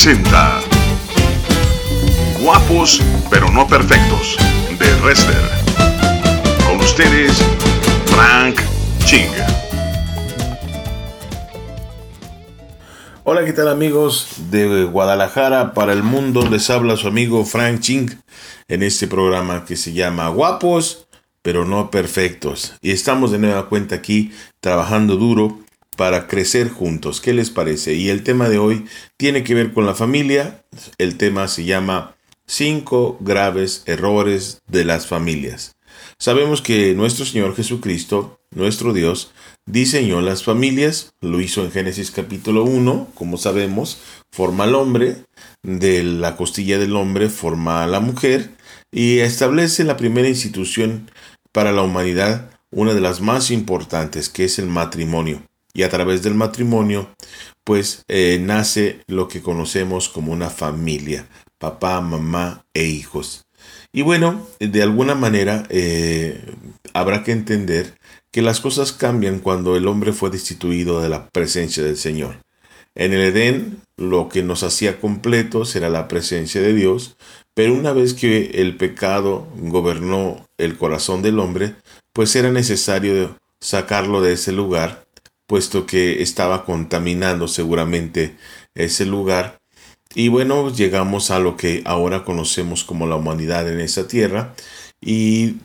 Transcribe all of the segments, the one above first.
presenta Guapos pero no perfectos de Wrestler. Con ustedes, Frank Ching. Hola, ¿qué tal amigos de Guadalajara? Para el mundo les habla su amigo Frank Ching en este programa que se llama Guapos pero no perfectos. Y estamos de nueva cuenta aquí trabajando duro para crecer juntos. ¿Qué les parece? Y el tema de hoy tiene que ver con la familia. El tema se llama cinco graves errores de las familias. Sabemos que nuestro Señor Jesucristo, nuestro Dios, diseñó las familias, lo hizo en Génesis capítulo 1, como sabemos, forma al hombre, de la costilla del hombre forma a la mujer y establece la primera institución para la humanidad, una de las más importantes, que es el matrimonio. Y a través del matrimonio, pues eh, nace lo que conocemos como una familia, papá, mamá e hijos. Y bueno, de alguna manera eh, habrá que entender que las cosas cambian cuando el hombre fue destituido de la presencia del Señor. En el Edén, lo que nos hacía completos era la presencia de Dios, pero una vez que el pecado gobernó el corazón del hombre, pues era necesario sacarlo de ese lugar, puesto que estaba contaminando seguramente ese lugar. Y bueno, llegamos a lo que ahora conocemos como la humanidad en esa tierra y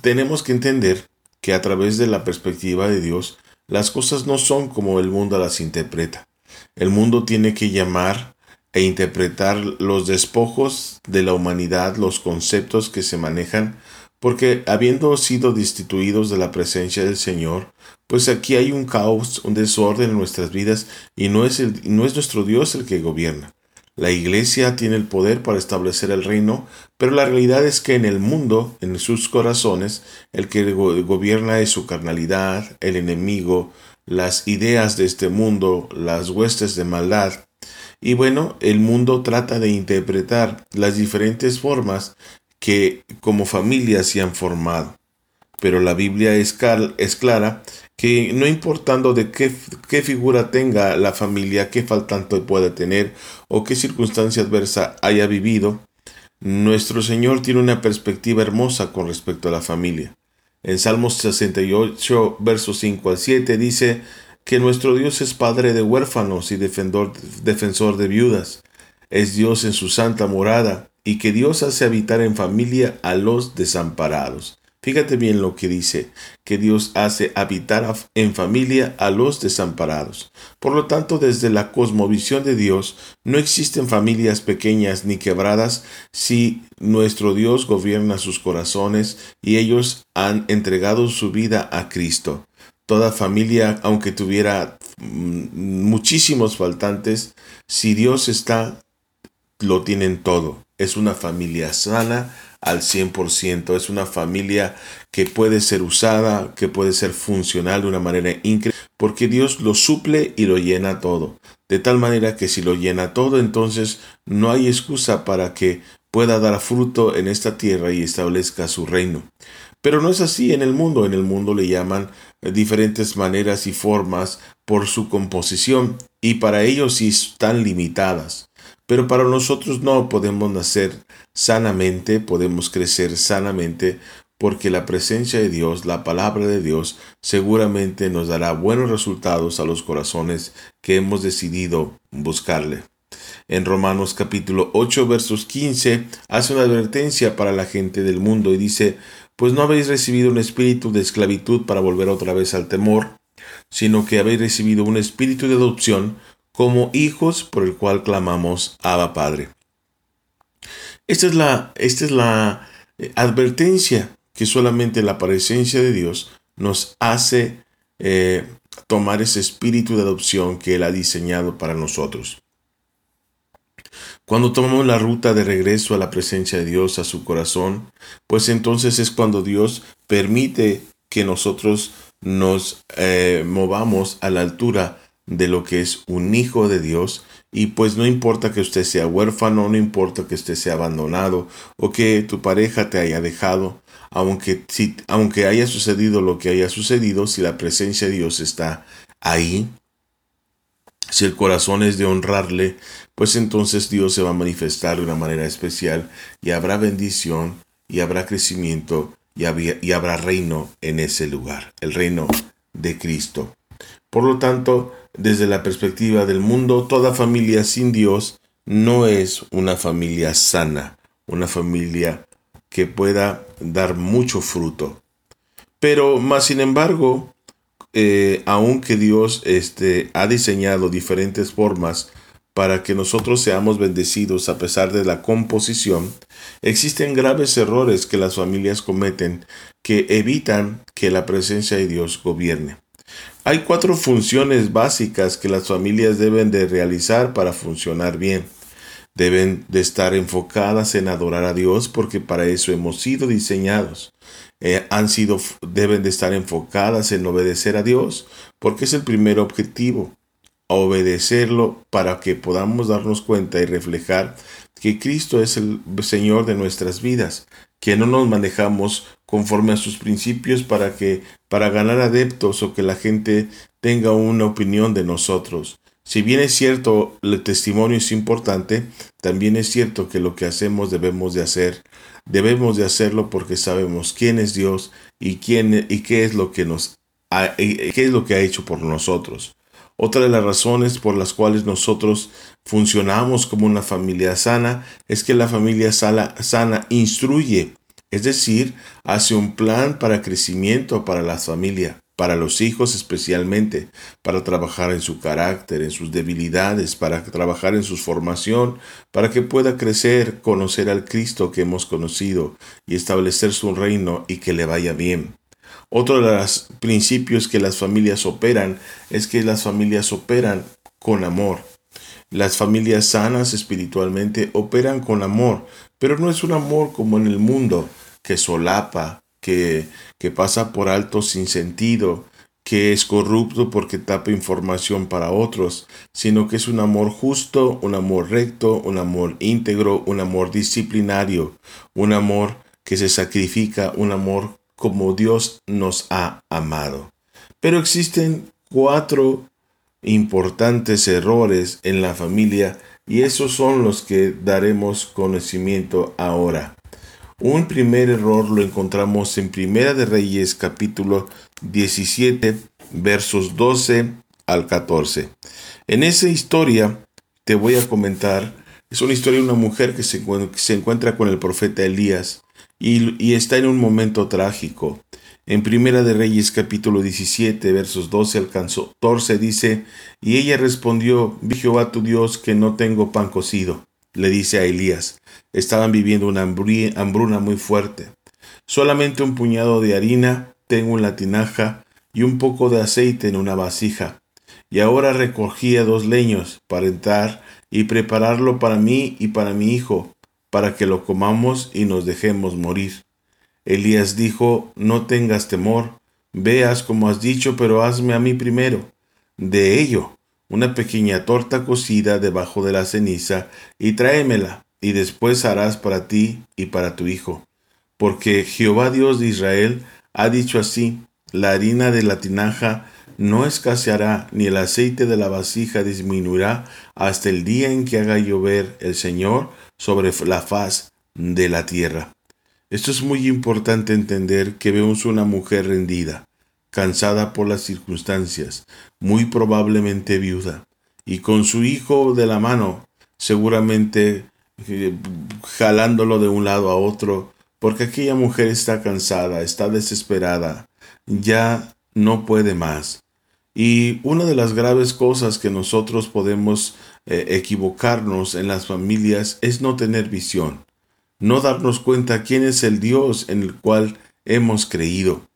tenemos que entender que a través de la perspectiva de Dios, las cosas no son como el mundo las interpreta. El mundo tiene que llamar e interpretar los despojos de la humanidad, los conceptos que se manejan, porque habiendo sido destituidos de la presencia del Señor, pues aquí hay un caos, un desorden en nuestras vidas y no es, el, no es nuestro Dios el que gobierna. La iglesia tiene el poder para establecer el reino, pero la realidad es que en el mundo, en sus corazones, el que gobierna es su carnalidad, el enemigo, las ideas de este mundo, las huestes de maldad. Y bueno, el mundo trata de interpretar las diferentes formas que como familias se han formado. Pero la Biblia es, clara que no importando de qué, qué, figura tenga la familia, qué faltante pueda tener o qué circunstancia adversa haya vivido, nuestro Señor tiene una perspectiva hermosa con respecto a la familia. En Salmos 68, versos 5 al 7 dice que nuestro Dios es Padre de huérfanos y defensor, defensor de viudas. Es Dios en su santa morada y que Dios hace habitar en familia a los desamparados. Fíjate bien lo que dice, que Dios hace habitar en familia a los desamparados. Por lo tanto, desde la cosmovisión de Dios, no existen familias pequeñas ni quebradas si nuestro Dios gobierna sus corazones y ellos han entregado su vida a Cristo. Toda familia, aunque tuviera mm, muchísimos faltantes, si Dios está, lo tienen todo. Es una familia sana, al 100%. Es una familia que puede ser usada, que puede ser funcional de una manera increíble, porque Dios lo suple y lo llena todo. De tal manera que si lo llena todo, entonces no hay excusa para que pueda dar fruto en esta tierra y establezca su reino. Pero no es así en el mundo. En el mundo le llaman diferentes maneras y formas por su composición y para ellos sí están limitadas. Pero para nosotros no podemos nacer sanamente, podemos crecer sanamente, porque la presencia de Dios, la palabra de Dios, seguramente nos dará buenos resultados a los corazones que hemos decidido buscarle. En Romanos capítulo 8 versos 15 hace una advertencia para la gente del mundo y dice, pues no habéis recibido un espíritu de esclavitud para volver otra vez al temor, sino que habéis recibido un espíritu de adopción como hijos por el cual clamamos Abba Padre. Esta es la, esta es la eh, advertencia que solamente la presencia de Dios nos hace eh, tomar ese espíritu de adopción que Él ha diseñado para nosotros. Cuando tomamos la ruta de regreso a la presencia de Dios, a su corazón, pues entonces es cuando Dios permite que nosotros nos eh, movamos a la altura de lo que es un hijo de Dios y pues no importa que usted sea huérfano, no importa que usted sea abandonado o que tu pareja te haya dejado, aunque, si, aunque haya sucedido lo que haya sucedido, si la presencia de Dios está ahí, Si el corazón es de honrarle, pues entonces Dios se va a manifestar de una manera especial y habrá bendición y habrá crecimiento y, y habrá reino en ese lugar, el reino de Cristo. Por lo tanto, desde la perspectiva del mundo, toda familia sin Dios no es una familia sana, una familia que pueda dar mucho fruto. Pero más sin embargo, eh, aunque Dios este, ha diseñado diferentes formas para que nosotros seamos bendecidos a pesar de la composición, existen graves errores que las familias cometen que evitan que la presencia de Dios gobierne. Hay cuatro funciones básicas que las familias deben de realizar para funcionar bien. Deben de estar enfocadas en adorar a Dios porque para eso hemos sido diseñados. Eh, han sido, deben de estar enfocadas en obedecer a Dios porque es el primer objetivo. Obedecerlo para que podamos darnos cuenta y reflejar que Cristo es el Señor de nuestras vidas, que no nos manejamos conforme a sus principios para que para ganar adeptos o que la gente tenga una opinión de nosotros. Si bien es cierto, el testimonio es importante, también es cierto que lo que hacemos debemos de hacer. Debemos de hacerlo porque sabemos quién es Dios y quién y qué es lo que nos ha, qué es lo que ha hecho por nosotros. Otra de las razones por las cuales nosotros funcionamos como una familia sana es que la familia sana, sana instruye, es decir, hace un plan para crecimiento para la familia para los hijos especialmente, para trabajar en su carácter, en sus debilidades, para trabajar en su formación, para que pueda crecer, conocer al Cristo que hemos conocido y establecer su reino y que le vaya bien. Otro de los principios que las familias operan es que las familias operan con amor. Las familias sanas espiritualmente operan con amor, pero no es un amor como en el mundo, que solapa, que, que pasa por alto sin sentido, que es corrupto porque tapa información para otros, sino que es un amor justo, un amor recto, un amor íntegro, un amor disciplinario, un amor que se sacrifica, un amor como Dios nos ha amado. Pero existen cuatro importantes errores en la familia y esos son los que daremos conocimiento ahora. Un primer error lo encontramos en Primera de Reyes capítulo 17 versos 12 al 14. En esa historia te voy a comentar, es una historia de una mujer que se, encuentra con el profeta Elías y, y está en un momento trágico. En Primera de Reyes capítulo 17 versos 12 al 14 dice, y ella respondió, vi Jehová tu Dios que no tengo pan cocido le dice a Elías. Estaban viviendo una hambruna muy fuerte. Solamente un puñado de harina tengo en la tinaja y un poco de aceite en una vasija. Y ahora recogía dos leños para entrar y prepararlo para mí y para mi hijo, para que lo comamos y nos dejemos morir. Elías dijo, No tengas temor, veas como has dicho, pero hazme a mí primero. De ello una pequeña torta cocida debajo de la ceniza, y tráemela, y después harás para ti y para tu hijo. Porque Jehová Dios de Israel ha dicho así, la harina de la tinaja no escaseará, ni el aceite de la vasija disminuirá, hasta el día en que haga llover el Señor sobre la faz de la tierra. Esto es muy importante entender que vemos una mujer rendida, cansada por las circunstancias, muy probablemente viuda, y con su hijo de la mano, seguramente eh, jalándolo de un lado a otro, porque aquella mujer está cansada, está desesperada, ya no puede más. Y una de las graves cosas que nosotros podemos eh, equivocarnos en las familias es no tener visión, no darnos cuenta quién es el Dios en el cual hemos creído.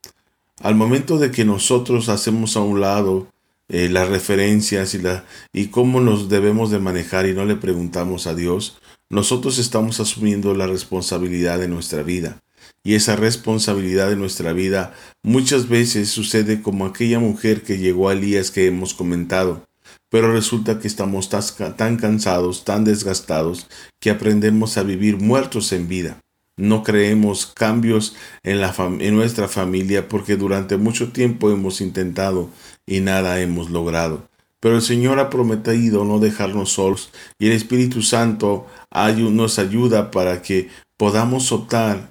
Al momento de que nosotros hacemos a un lado eh, las referencias y, la, y cómo nos debemos de manejar y no le preguntamos a Dios, nosotros estamos asumiendo la responsabilidad de nuestra vida. Y esa responsabilidad de nuestra vida muchas veces sucede como aquella mujer que llegó a Elías que hemos comentado. Pero resulta que estamos tan cansados, tan desgastados, que aprendemos a vivir muertos en vida no creemos cambios en, la en nuestra familia porque durante mucho tiempo hemos intentado y nada hemos logrado. pero el Señor ha prometido no dejarnos solos y el Espíritu Santo nos ayuda para que podamos optar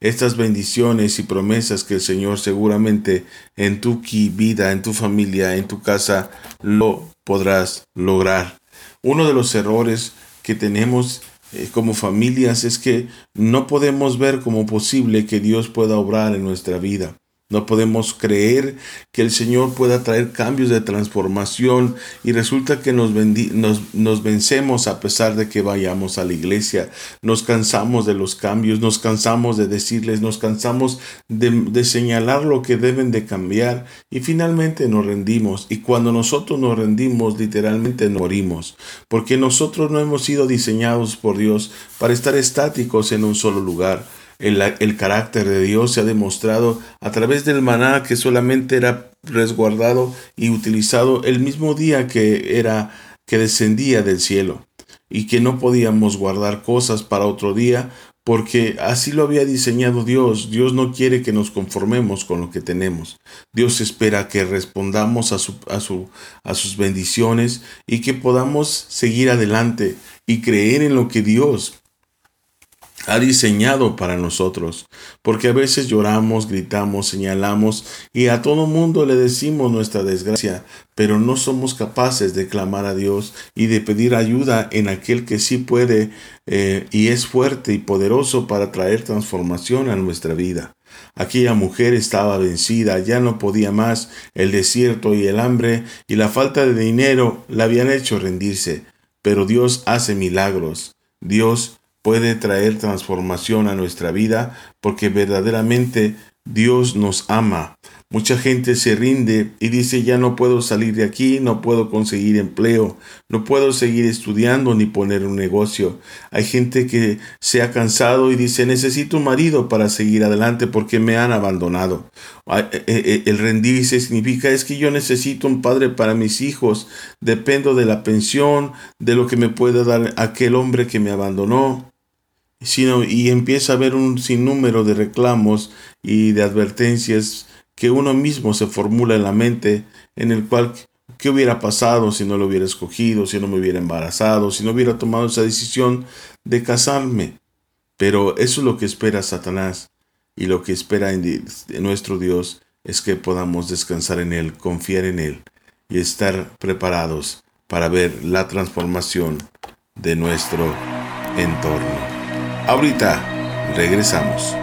estas bendiciones y promesas que el Señor seguramente en tu vida, en tu familia, en tu casa lo podrás lograr. Uno de los errores que tenemos eh, como familias es que no podemos ver como posible que Dios pueda obrar en nuestra vida. No podemos creer que el Señor pueda traer cambios de transformación y resulta que nos, nos, vencemos a pesar de que vayamos a la iglesia. Nos cansamos de los cambios, nos cansamos de decirles, nos cansamos de, de señalar lo que deben de cambiar y finalmente nos rendimos. Y cuando nosotros nos rendimos, literalmente morimos, porque nosotros no hemos sido diseñados por Dios para estar estáticos en un solo lugar. El, carácter de Dios se ha demostrado a través del maná que solamente era resguardado y utilizado el mismo día que era que descendía del cielo y que no podíamos guardar cosas para otro día porque así lo había diseñado Dios. Dios no quiere que nos conformemos con lo que tenemos. Dios espera que respondamos a, su, a, su, a sus bendiciones y que podamos seguir adelante y creer en lo que Dios ha diseñado para nosotros, porque a veces lloramos, gritamos, señalamos y a todo mundo le decimos nuestra desgracia, pero no somos capaces de clamar a Dios y de pedir ayuda en aquel que sí puede eh, y es fuerte y poderoso para traer transformación a nuestra vida. Aquella mujer estaba vencida, ya no podía más, el desierto y el hambre y la falta de dinero la habían hecho rendirse, pero Dios hace milagros. Dios puede traer transformación a nuestra vida porque verdaderamente Dios nos ama. Mucha gente se rinde y dice ya no puedo salir de aquí, no puedo conseguir empleo, no puedo seguir estudiando ni poner un negocio. Hay gente que se ha cansado y dice necesito un marido para seguir adelante porque me han abandonado. Eh, eh, eh, el rendirse significa es que yo necesito un padre para mis hijos, dependo de la pensión, de lo que me pueda dar aquel hombre que me abandonó sino y empieza a haber un sinnúmero de reclamos y de advertencias que uno mismo se formula en la mente en el cual qué hubiera pasado si no lo hubiera escogido, si no me hubiera embarazado, si no hubiera tomado esa decisión de casarme. Pero eso es lo que espera Satanás y lo que espera nuestro Dios es que podamos descansar en Él, confiar en Él y estar preparados para ver la transformación de nuestro entorno. Ahorita regresamos.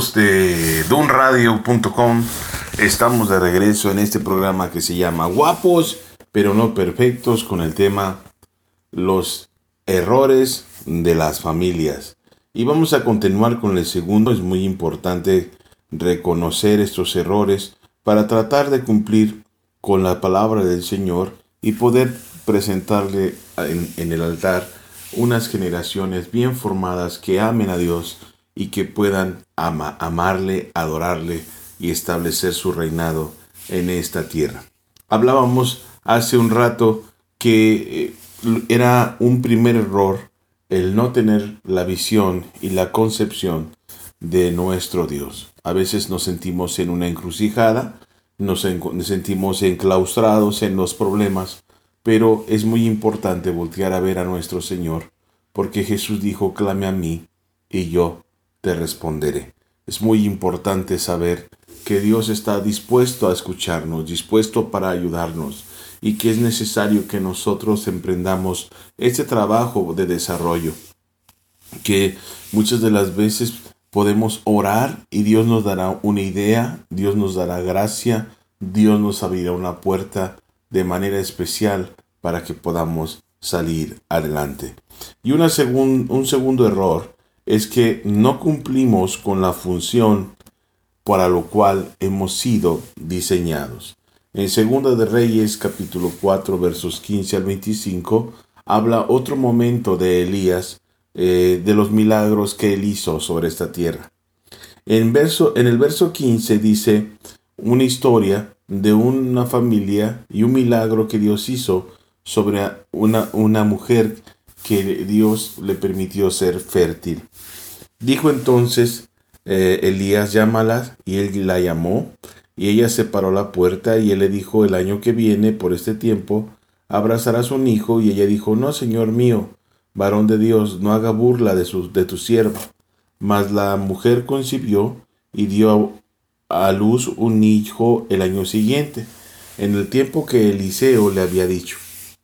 De dunradio.com? Estamos de regreso en este programa que se llama Guapos pero no perfectos con el tema Los errores de las familias. Y vamos a continuar con el segundo. Es muy importante reconocer estos errores para tratar de cumplir con la palabra del Señor y poder presentarle en, en el altar unas generaciones bien formadas que amen a Dios y que puedan amarle, adorarle y establecer su reinado en esta tierra. Hablábamos hace un rato que eh, era un primer error el no tener la visión y la concepción de nuestro Dios. A veces nos sentimos en una encrucijada, nos sentimos enclaustrados en los problemas, pero es muy importante voltear a ver a nuestro Señor, porque Jesús dijo, clame a mí y yo te responderé. Es muy importante saber que Dios está dispuesto a escucharnos, dispuesto para ayudarnos y que es necesario que nosotros emprendamos este trabajo de desarrollo, que muchas de las veces podemos orar y Dios nos dará una idea, Dios nos dará gracia, Dios nos abrirá una puerta de manera especial para que podamos salir adelante. Y una un segundo error es que no cumplimos con la función para lo cual hemos sido diseñados. En Segunda de Reyes capítulo 4 versos 15 al 25 habla otro momento de Elías, eh, de los milagros que él hizo sobre esta tierra. En, verso, en el verso 15 dice una historia de una familia y un milagro que Dios hizo sobre una, una mujer que Dios le permitió ser fértil. Dijo entonces eh, Elías, llámala, y él la llamó, y ella se paró la puerta, y él le dijo, el año que viene, por este tiempo, abrazarás un hijo, y ella dijo, no, Señor mío, varón de Dios, no haga burla de, su, de tu sierva. Mas la mujer concibió y dio a luz un hijo el año siguiente, en el tiempo que Eliseo le había dicho.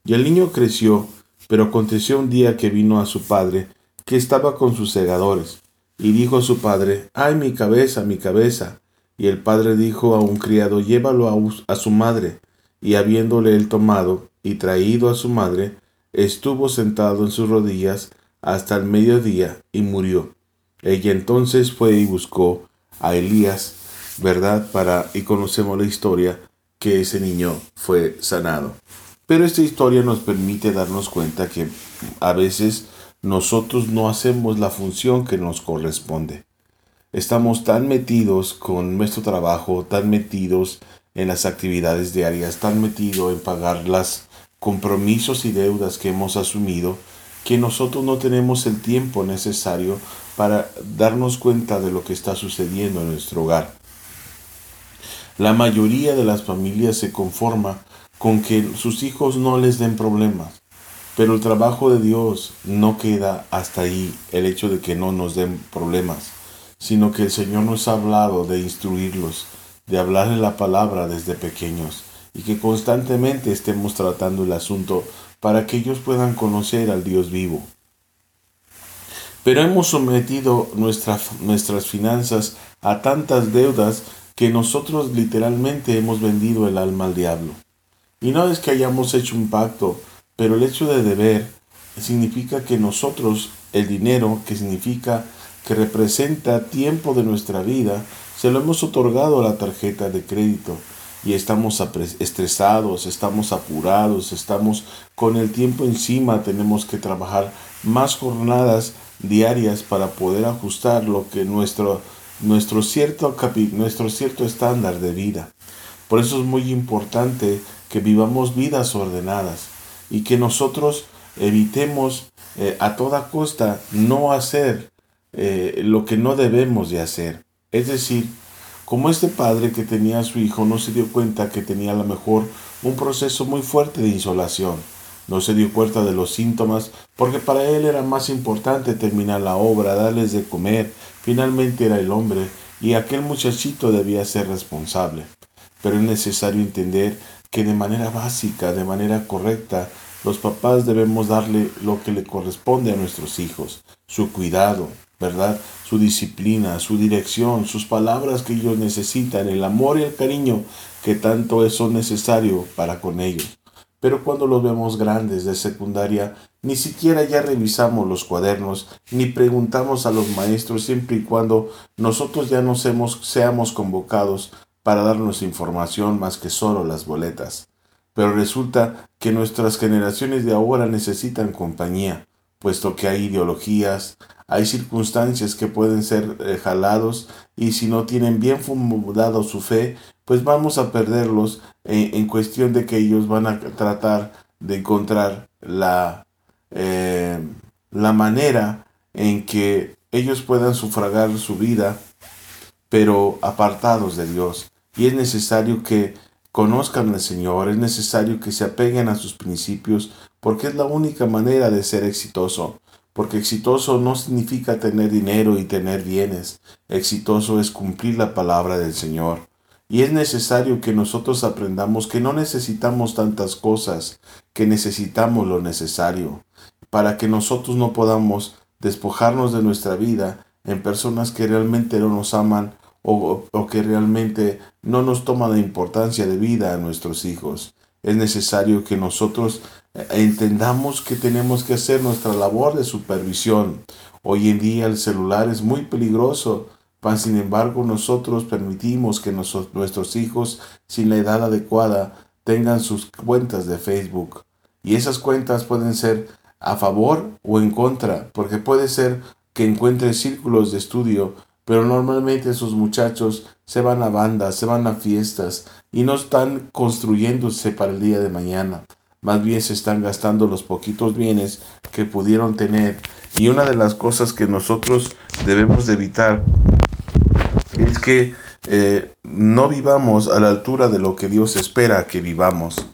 Y el niño creció pero aconteció un día que vino a su padre, que estaba con sus segadores, y dijo a su padre, ¡ay mi cabeza, mi cabeza! Y el padre dijo a un criado, llévalo a, su madre. Y habiéndole él tomado y traído a su madre, estuvo sentado en sus rodillas hasta el mediodía y murió. Ella entonces fue y buscó a Elías, ¿verdad? Para, y conocemos la historia, que ese niño fue sanado. Pero esta historia nos permite darnos cuenta que a veces nosotros no hacemos la función que nos corresponde. Estamos tan metidos con nuestro trabajo, tan metidos en las actividades diarias, tan metidos en pagar los compromisos y deudas que hemos asumido, que nosotros no tenemos el tiempo necesario para darnos cuenta de lo que está sucediendo en nuestro hogar. La mayoría de las familias se conforma con que sus hijos no les den problemas. Pero el trabajo de Dios no queda hasta ahí, el hecho de que no nos den problemas, sino que el Señor nos ha hablado de instruirlos, de hablarle la palabra desde pequeños y que constantemente estemos tratando el asunto para que ellos puedan conocer al Dios vivo. Pero hemos sometido nuestras finanzas a tantas deudas que nosotros literalmente hemos vendido el alma al diablo. Y no es que hayamos hecho un pacto, pero el hecho de deber significa que nosotros, el dinero, que significa que representa tiempo de nuestra vida, se lo hemos otorgado a la tarjeta de crédito y estamos estresados, estamos apurados, estamos con el tiempo encima, tenemos que trabajar más jornadas diarias para poder ajustar lo que nuestro, nuestro, cierto, nuestro cierto estándar de vida. Por eso es muy importante que vivamos vidas ordenadas y que nosotros evitemos eh, a toda costa no hacer eh, lo que no debemos de hacer. Es decir, como este padre que tenía a su hijo no se dio cuenta que tenía a lo mejor un proceso muy fuerte de insolación, no se dio cuenta de los síntomas porque para él era más importante terminar la obra, darles de comer, finalmente era el hombre y aquel muchachito debía ser responsable. Pero es necesario entender que de manera básica, de manera correcta, los papás debemos darle lo que le corresponde a nuestros hijos, su cuidado, ¿verdad? Su disciplina, su dirección, sus palabras que ellos necesitan, el amor y el cariño que tanto es necesario para con ellos. Pero cuando los vemos grandes de secundaria, ni siquiera ya revisamos los cuadernos, ni preguntamos a los maestros siempre y cuando nosotros ya nos hemos, seamos convocados para darnos información más que solo las boletas. Pero resulta que nuestras generaciones de ahora necesitan compañía, puesto que hay ideologías, hay circunstancias que pueden ser eh, jalados y si no tienen bien fundado su fe, pues vamos a perderlos en, cuestión de que ellos van a tratar de encontrar la, eh, la manera en que ellos puedan sufragar su vida, pero apartados de Dios. Y es necesario que conozcan al Señor, es necesario que se apeguen a sus principios, porque es la única manera de ser exitoso. Porque exitoso no significa tener dinero y tener bienes. Exitoso es cumplir la palabra del Señor. Y es necesario que nosotros aprendamos que no necesitamos tantas cosas, que necesitamos lo necesario, para que nosotros no podamos despojarnos de nuestra vida en personas que realmente no nos aman o, que realmente no nos toman la importancia de vida a nuestros hijos. Es necesario que nosotros eh, entendamos que tenemos que hacer nuestra labor de supervisión. Hoy en día el celular es muy peligroso sin embargo, nosotros permitimos que nuestros hijos, sin la edad adecuada, tengan sus cuentas de Facebook. Y esas cuentas pueden ser a favor o en contra, porque puede ser que encuentre círculos de estudio, pero normalmente esos muchachos se van a bandas, se van a fiestas y no están construyéndose para el día de mañana. Más bien se están gastando los poquitos bienes que pudieron tener. Y una de las cosas que nosotros debemos de evitar es que eh, no vivamos a la altura de lo que Dios espera que vivamos.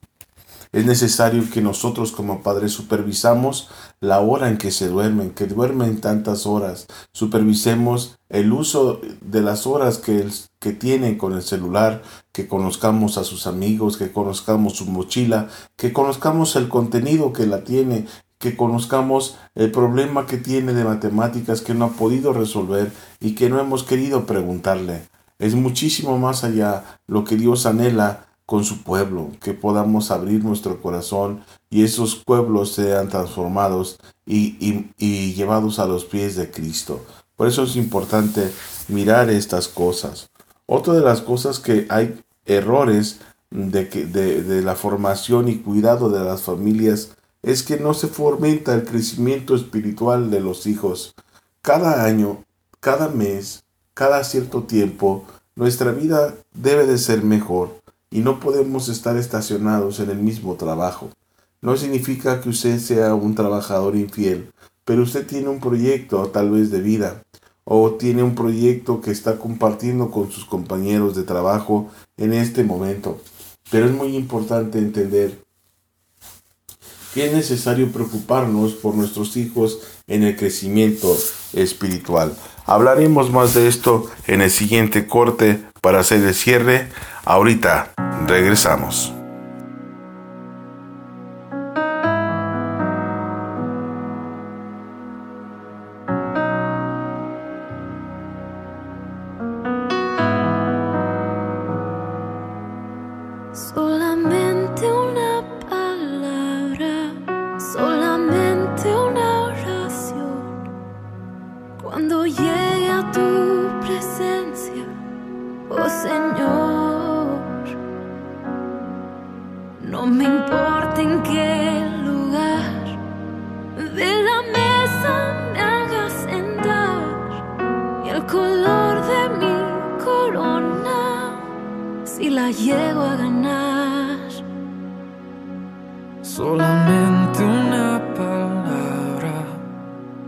Es necesario que nosotros como padres supervisamos la hora en que se duermen, que duermen tantas horas. Supervisemos el uso de las horas que, que tienen con el celular, que conozcamos a sus amigos, que conozcamos su mochila, que conozcamos el contenido que la tiene, que conozcamos el problema que tiene de matemáticas que no ha podido resolver y que no hemos querido preguntarle. Es muchísimo más allá lo que Dios anhela con su pueblo, que podamos abrir nuestro corazón y esos pueblos sean transformados y, y, llevados a los pies de Cristo. Por eso es importante mirar estas cosas. Otra de las cosas que hay errores de, que, de, de la formación y cuidado de las familias es que no se fomenta el crecimiento espiritual de los hijos. Cada año, cada mes, cada cierto tiempo, nuestra vida debe de ser mejor y no podemos estar estacionados en el mismo trabajo. No significa que usted sea un trabajador infiel, pero usted tiene un proyecto tal vez de vida o tiene un proyecto que está compartiendo con sus compañeros de trabajo en este momento. Pero es muy importante entender que es necesario preocuparnos por nuestros hijos en el crecimiento espiritual. Hablaremos más de esto en el siguiente corte para hacer el cierre. Ahorita regresamos.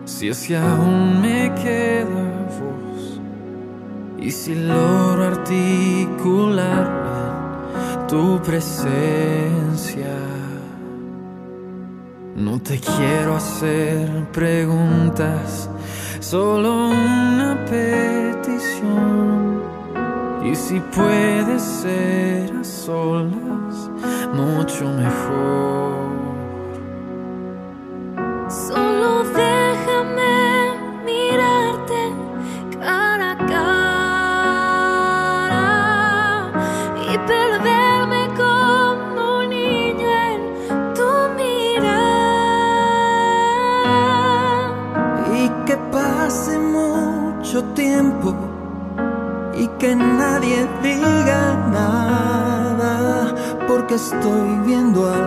Si es que aún me queda voz, y si logro articular tu presencia. No te quiero hacer preguntas, solo una petición. Y si puede ser a solas, mucho mejor. Que nadie diga nada, porque estoy viendo al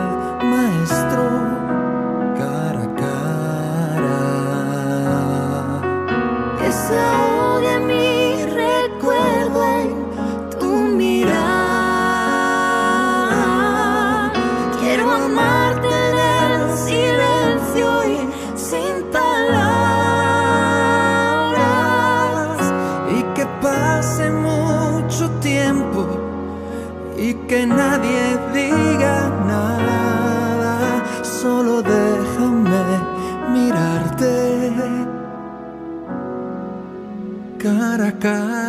maestro cara a cara. Que nadie diga nada, solo déjame mirarte cara a cara.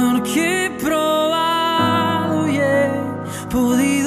Porque he probado y he podido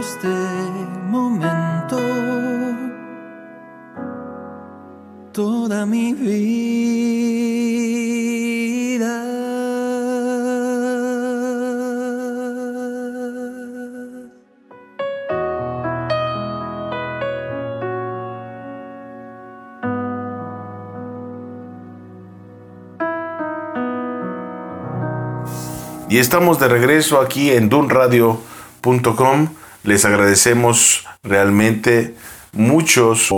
este momento toda mi vida. Y estamos de regreso aquí en dunradio.com. Les agradecemos realmente muchos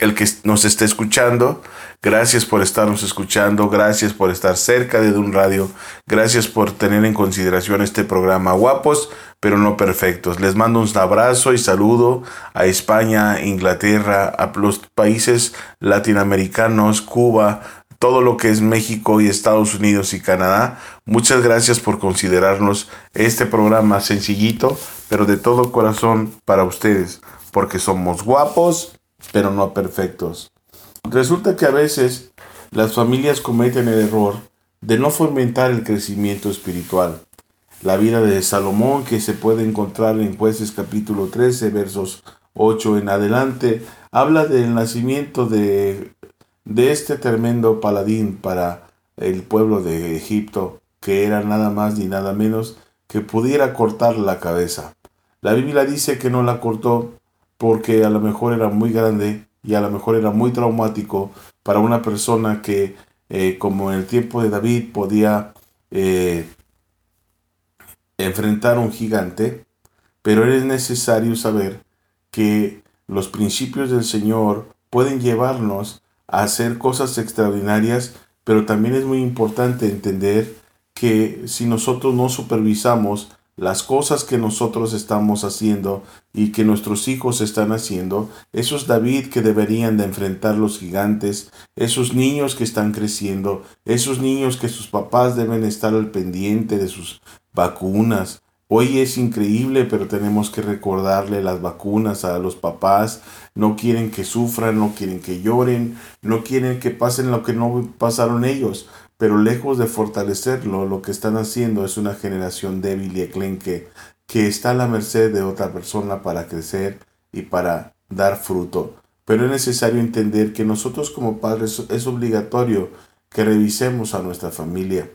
el que nos esté escuchando. Gracias por estarnos escuchando, gracias por estar cerca de Dun Radio, gracias por tener en consideración este programa guapos pero no perfectos. Les mando un abrazo y saludo a España, Inglaterra, a los países latinoamericanos, Cuba, todo lo que es México y Estados Unidos y Canadá. Muchas gracias por considerarnos este programa sencillito, pero de todo corazón para ustedes, porque somos guapos, pero no perfectos. Resulta que a veces las familias cometen el error de no fomentar el crecimiento espiritual. La vida de Salomón, que se puede encontrar en Jueces capítulo 13, versos 8 en adelante, habla del nacimiento de de este tremendo paladín para el pueblo de Egipto, que era nada más ni nada menos que pudiera cortar la cabeza. La Biblia dice que no la cortó porque a lo mejor era muy grande y a lo mejor era muy traumático para una persona que, eh, como en el tiempo de David, podía eh, enfrentar a un gigante, pero es necesario saber que los principios del Señor pueden llevarnos hacer cosas extraordinarias, pero también es muy importante entender que si nosotros no supervisamos las cosas que nosotros estamos haciendo y que nuestros hijos están haciendo, esos David que deberían de enfrentar los gigantes, esos niños que están creciendo, esos niños que sus papás deben estar al pendiente de sus vacunas, Hoy es increíble, pero tenemos que recordarle las vacunas a los papás. No quieren que sufran, no quieren que lloren, no quieren que pasen lo que no pasaron ellos. Pero lejos de fortalecerlo, lo que están haciendo es una generación débil y eclenque que está a la merced de otra persona para crecer y para dar fruto. Pero es necesario entender que nosotros como padres es obligatorio que revisemos a nuestra familia,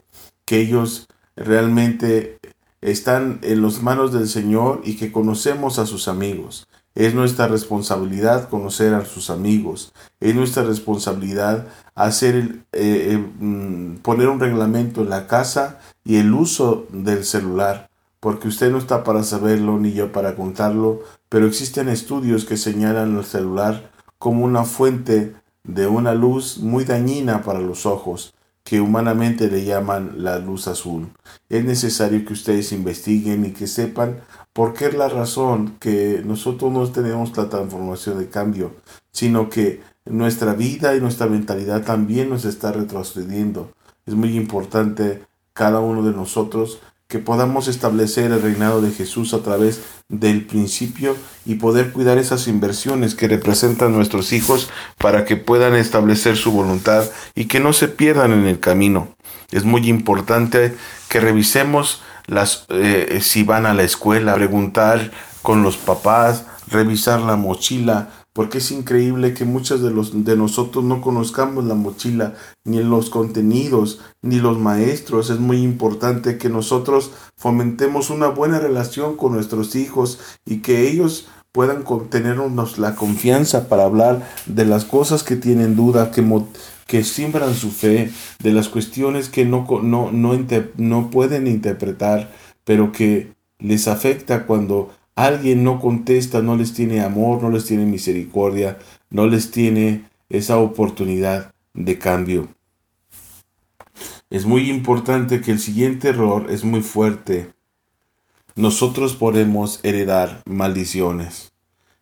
que ellos realmente están en las manos del Señor y que conocemos a sus amigos. Es nuestra responsabilidad conocer a sus amigos. Es nuestra responsabilidad hacer eh, eh, mm, poner un reglamento en la casa y el uso del celular. Porque usted no está para saberlo ni yo para contarlo, pero existen estudios que señalan el celular como una fuente de una luz muy dañina para los ojos que humanamente le llaman la luz azul. Es necesario que ustedes investiguen y que sepan por qué es la razón que nosotros no tenemos la transformación de cambio, sino que nuestra vida y nuestra mentalidad también nos está retrocediendo. Es muy importante cada uno de nosotros que podamos establecer el reinado de Jesús a través del principio y poder cuidar esas inversiones que representan nuestros hijos para que puedan establecer su voluntad y que no se pierdan en el camino. Es muy importante que revisemos las eh, si van a la escuela, preguntar con los papás, revisar la mochila, porque es increíble que muchos de, los, de nosotros no conozcamos la mochila, ni los contenidos, ni los maestros. Es muy importante que nosotros fomentemos una buena relación con nuestros hijos y que ellos puedan tenernos la confianza para hablar de las cosas que tienen duda, que, que siembran su fe, de las cuestiones que no, no, no, no pueden interpretar, pero que les afecta cuando alguien no contesta, no les tiene amor, no les tiene misericordia, no les tiene esa oportunidad de cambio. Es muy importante que el siguiente error es muy fuerte. nosotros podemos heredar maldiciones.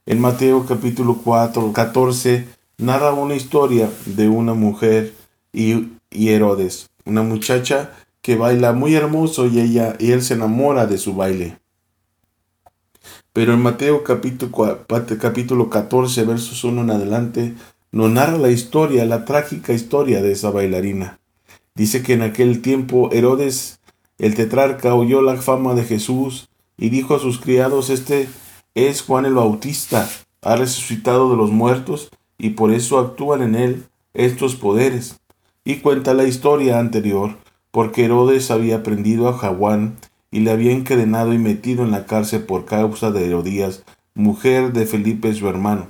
En Mateo capítulo 4, 14 narra una historia de una mujer y, y Herodes, una muchacha que baila muy hermoso y ella y él se enamora de su baile. Pero en Mateo capítulo, capítulo 14, versos 1 en adelante, nos narra la historia, la trágica historia de esa bailarina. Dice que en aquel tiempo Herodes, el tetrarca, oyó la fama de Jesús y dijo a sus criados, este es Juan el Bautista, ha resucitado de los muertos y por eso actúan en él estos poderes. Y cuenta la historia anterior, porque Herodes había prendido a Juan y le había encadenado y metido en la cárcel por causa de Herodías, mujer de Felipe su hermano,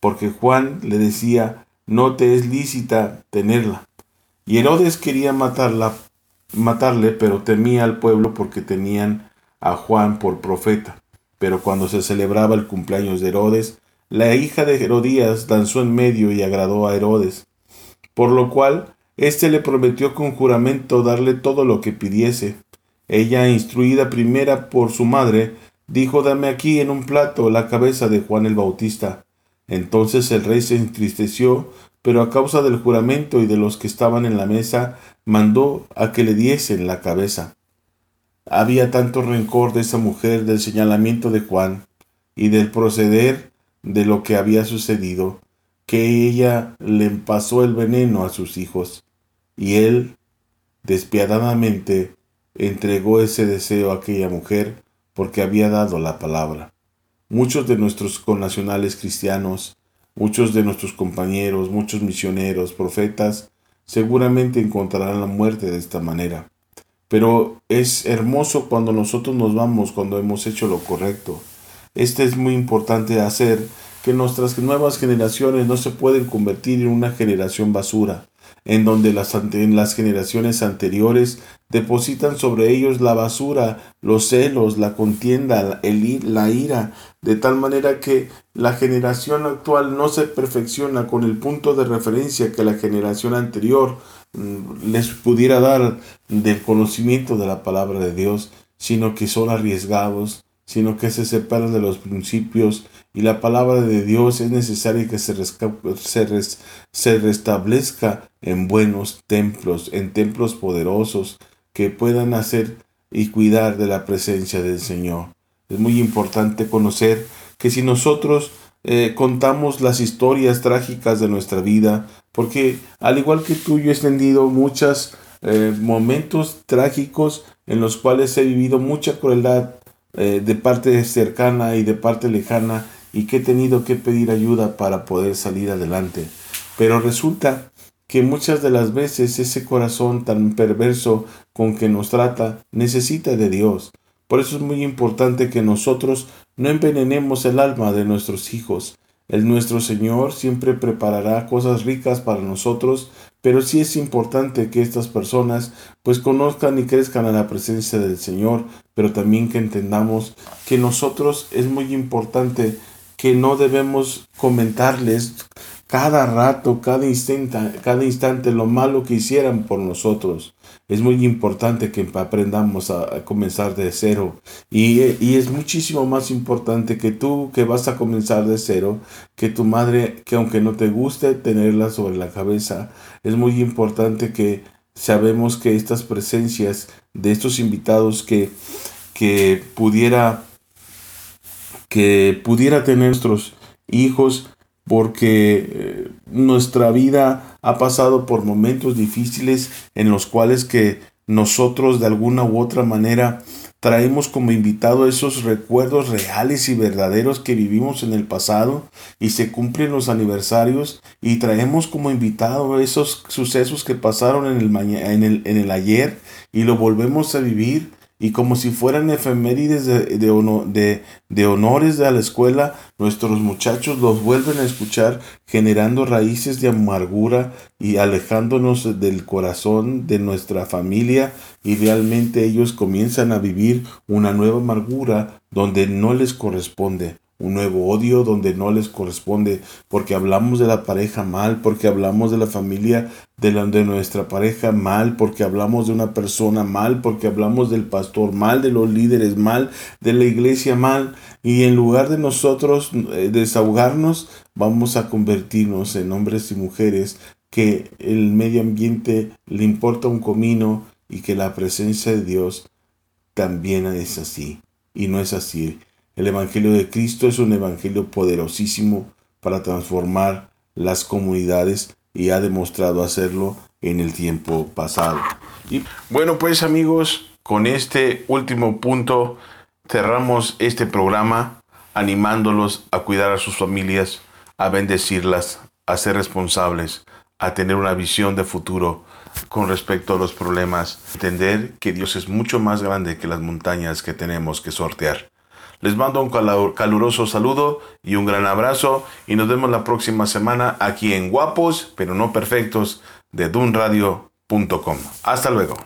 porque Juan le decía, no te es lícita tenerla. Y Herodes quería matarla, matarle, pero temía al pueblo porque tenían a Juan por profeta. Pero cuando se celebraba el cumpleaños de Herodes, la hija de Herodías danzó en medio y agradó a Herodes, por lo cual éste le prometió con juramento darle todo lo que pidiese. Ella, instruida primera por su madre, dijo Dame aquí en un plato la cabeza de Juan el Bautista. Entonces el rey se entristeció, pero a causa del juramento y de los que estaban en la mesa, mandó a que le diesen la cabeza. Había tanto rencor de esa mujer del señalamiento de Juan y del proceder de lo que había sucedido, que ella le pasó el veneno a sus hijos, y él, despiadadamente, entregó ese deseo a aquella mujer porque había dado la palabra. Muchos de nuestros connacionales cristianos, muchos de nuestros compañeros, muchos misioneros, profetas, seguramente encontrarán la muerte de esta manera. Pero es hermoso cuando nosotros nos vamos, cuando hemos hecho lo correcto. Este es muy importante hacer que nuestras nuevas generaciones no se pueden convertir en una generación basura, en donde las, en las generaciones anteriores depositan sobre ellos la basura, los celos, la contienda, el, la ira, de tal manera que la generación actual no se perfecciona con el punto de referencia que la generación anterior mm, les pudiera dar del conocimiento de la palabra de Dios, sino que son arriesgados, sino que se separan de los principios y la palabra de Dios es necesaria que se, se, restablezca en buenos templos, en templos poderosos que puedan hacer y cuidar de la presencia del Señor. Es muy importante conocer que si nosotros eh, contamos las historias trágicas de nuestra vida, porque al igual que tú yo he extendido muchos eh, momentos trágicos en los cuales he vivido mucha crueldad eh, de parte cercana y de parte lejana y que he tenido que pedir ayuda para poder salir adelante. Pero resulta que muchas de las veces ese corazón tan perverso con que nos trata necesita de Dios. Por eso es muy importante que nosotros no envenenemos el alma de nuestros hijos. El nuestro Señor siempre preparará cosas ricas para nosotros, pero sí es importante que estas personas pues conozcan y crezcan a la presencia del Señor, pero también que entendamos que nosotros es muy importante que no debemos comentarles cada rato, cada instante, cada instante lo malo que hicieran por nosotros. Es muy importante que aprendamos a, comenzar de cero. Y, y, es muchísimo más importante que tú que vas a comenzar de cero, que tu madre, que aunque no te guste tenerla sobre la cabeza, es muy importante que sabemos que estas presencias de estos invitados que, que pudiera que pudiera tener nuestros hijos porque eh, nuestra vida ha pasado por momentos difíciles en los cuales que nosotros de alguna u otra manera traemos como invitado esos recuerdos reales y verdaderos que vivimos en el pasado y se cumplen los aniversarios y traemos como invitado esos sucesos que pasaron en el, en el, en el ayer y lo volvemos a vivir y como si fueran efemérides de, de, de, honores de la escuela, nuestros muchachos los vuelven a escuchar generando raíces de amargura y alejándonos del corazón de nuestra familia. Y realmente ellos comienzan a vivir una nueva amargura donde no les corresponde, un nuevo odio donde no les corresponde, porque hablamos de la pareja mal, porque hablamos de la familia de, la, nuestra pareja mal, porque hablamos de una persona mal, porque hablamos del pastor mal, de los líderes mal, de la iglesia mal, y en lugar de nosotros eh, desahogarnos, vamos a convertirnos en hombres y mujeres que el medio ambiente le importa un comino y que la presencia de Dios también es así. Y no es así. El Evangelio de Cristo es un Evangelio poderosísimo para transformar las comunidades y ha demostrado hacerlo en el tiempo pasado. Y bueno, pues amigos, con este último punto cerramos este programa animándolos a cuidar a sus familias, a bendecirlas, a ser responsables, a tener una visión de futuro con respecto a los problemas, entender que Dios es mucho más grande que las montañas que tenemos que sortear. Les mando un caluroso saludo y un gran abrazo y nos vemos la próxima semana aquí en Guapos, pero no perfectos, de dunradio.com. Hasta luego.